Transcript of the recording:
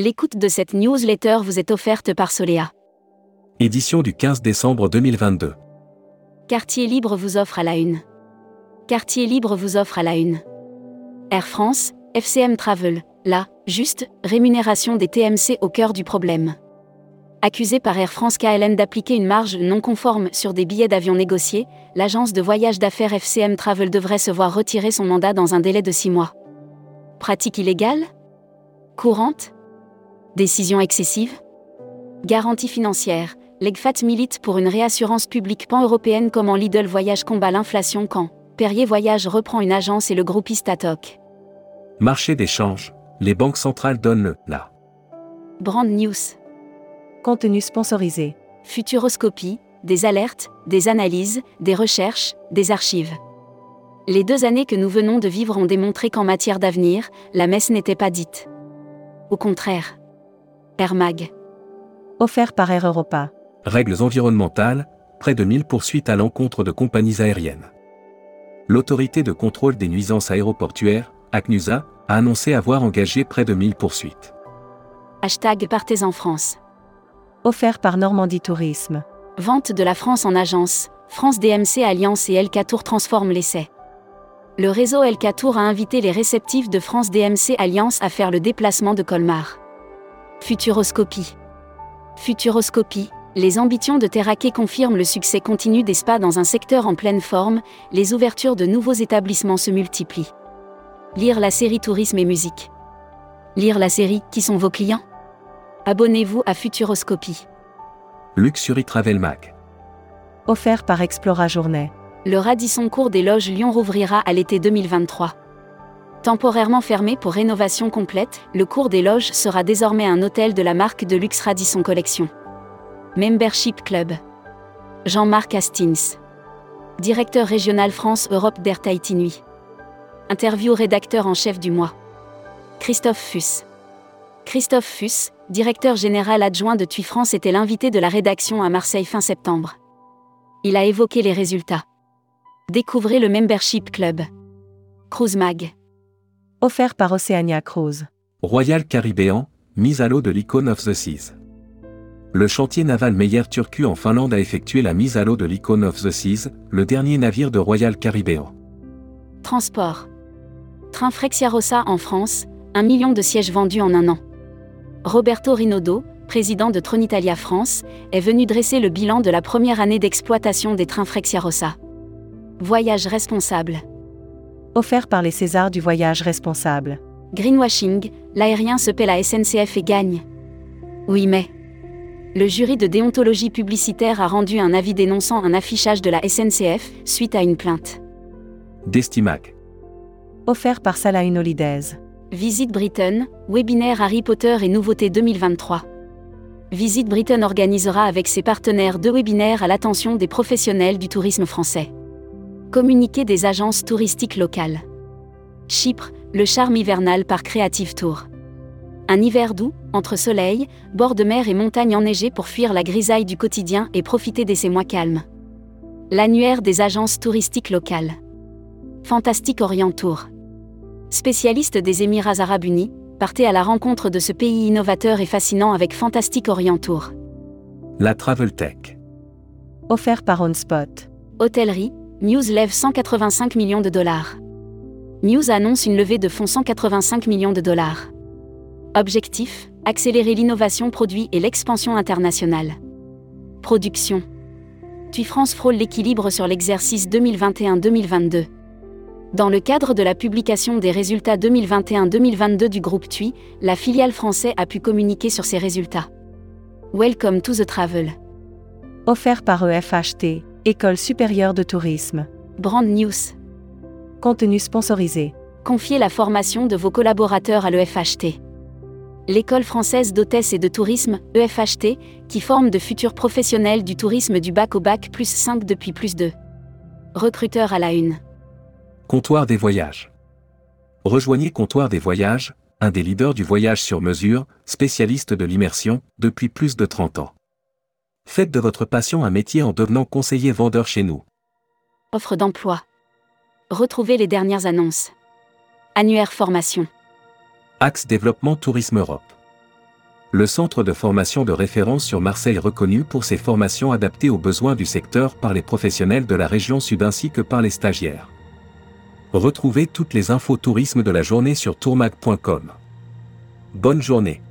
L'écoute de cette newsletter vous est offerte par Solea. Édition du 15 décembre 2022. Quartier Libre vous offre à la une. Quartier Libre vous offre à la une. Air France, FCM Travel, là, juste, rémunération des TMC au cœur du problème. Accusée par Air France KLM d'appliquer une marge non conforme sur des billets d'avion négociés, l'agence de voyage d'affaires FCM Travel devrait se voir retirer son mandat dans un délai de six mois. Pratique illégale? Courante? Décision excessive Garantie financière. L'EGFAT milite pour une réassurance publique pan-européenne comment Lidl Voyage combat l'inflation quand Perrier Voyage reprend une agence et le groupe Istatoc. Marché d'échange. Les banques centrales donnent le la. Brand News. Contenu sponsorisé. Futuroscopie. Des alertes, des analyses, des recherches, des archives. Les deux années que nous venons de vivre ont démontré qu'en matière d'avenir, la messe n'était pas dite. Au contraire. Air Mag. Offert par Air Europa. Règles environnementales, près de 1000 poursuites à l'encontre de compagnies aériennes. L'autorité de contrôle des nuisances aéroportuaires, ACNUSA, a annoncé avoir engagé près de 1000 poursuites. Hashtag Partez en France. Offert par Normandie Tourisme. Vente de la France en agence. France DMC Alliance et LK Tour transforment l'essai. Le réseau LK Tour a invité les réceptifs de France DMC Alliance à faire le déplacement de Colmar. Futuroscopie. Futuroscopie. Les ambitions de Terraquet confirment le succès continu des spas dans un secteur en pleine forme, les ouvertures de nouveaux établissements se multiplient. Lire la série Tourisme et musique. Lire la série Qui sont vos clients? Abonnez-vous à Futuroscopie. Luxury Travel Mag. Offert par Explora Journée. Le Radisson Cours des Loges Lyon rouvrira à l'été 2023. Temporairement fermé pour rénovation complète, le cours des loges sera désormais un hôtel de la marque de luxe Radisson Collection. Membership Club. Jean-Marc Hastings. Directeur régional France-Europe d'Air Tahiti Nuit. Interview rédacteur en chef du mois. Christophe Fuss. Christophe Fuss, directeur général adjoint de TUI France, était l'invité de la rédaction à Marseille fin septembre. Il a évoqué les résultats. Découvrez le Membership Club. Cruise Mag. Offert par Oceania Cruise. Royal Caribbean, mise à l'eau de l'Icon of the Seas. Le chantier naval Meyer Turku en Finlande a effectué la mise à l'eau de l'Icon of the Seas, le dernier navire de Royal Caribbean. Transport. Train Frexiarossa en France, un million de sièges vendus en un an. Roberto Rinaudo, président de Tronitalia France, est venu dresser le bilan de la première année d'exploitation des trains Frexiarossa. Voyage responsable. Offert par les Césars du voyage responsable. Greenwashing, l'aérien se paie la SNCF et gagne. Oui mais. Le jury de déontologie publicitaire a rendu un avis dénonçant un affichage de la SNCF suite à une plainte. Destimac. Offert par Salah Holidays. Visite Britain, webinaire Harry Potter et nouveautés 2023. Visite Britain organisera avec ses partenaires deux webinaires à l'attention des professionnels du tourisme français. Communiqué des agences touristiques locales. Chypre, le charme hivernal par Creative Tour. Un hiver doux, entre soleil, bord de mer et montagnes enneigées pour fuir la grisaille du quotidien et profiter de ces mois calmes. L'annuaire des agences touristiques locales. Fantastique Orient Tour. Spécialiste des Émirats arabes unis, partez à la rencontre de ce pays innovateur et fascinant avec Fantastique Orient Tour. La Travel Tech. Offert par OnSpot. Hôtellerie, News lève 185 millions de dollars. News annonce une levée de fonds 185 millions de dollars. Objectif accélérer l'innovation produit et l'expansion internationale. Production. TUI France frôle l'équilibre sur l'exercice 2021-2022. Dans le cadre de la publication des résultats 2021-2022 du groupe TUI, la filiale française a pu communiquer sur ses résultats. Welcome to the travel. Offert par EFHT, École supérieure de tourisme. Brand News. Contenu sponsorisé. Confiez la formation de vos collaborateurs à l'EFHT. L'école française d'hôtesse et de tourisme, EFHT, qui forme de futurs professionnels du tourisme du bac au bac plus 5 depuis plus de. Recruteur à la une. Comptoir des voyages. Rejoignez Comptoir des voyages, un des leaders du voyage sur mesure, spécialiste de l'immersion, depuis plus de 30 ans. Faites de votre passion un métier en devenant conseiller vendeur chez nous. Offre d'emploi. Retrouvez les dernières annonces. Annuaire formation. Axe Développement Tourisme Europe. le centre de formation de référence sur Marseille reconnu pour ses formations adaptées aux besoins du secteur par les professionnels de la région sud ainsi que par les stagiaires. Retrouvez toutes les infos tourisme de la journée sur tourmag.com. Bonne journée.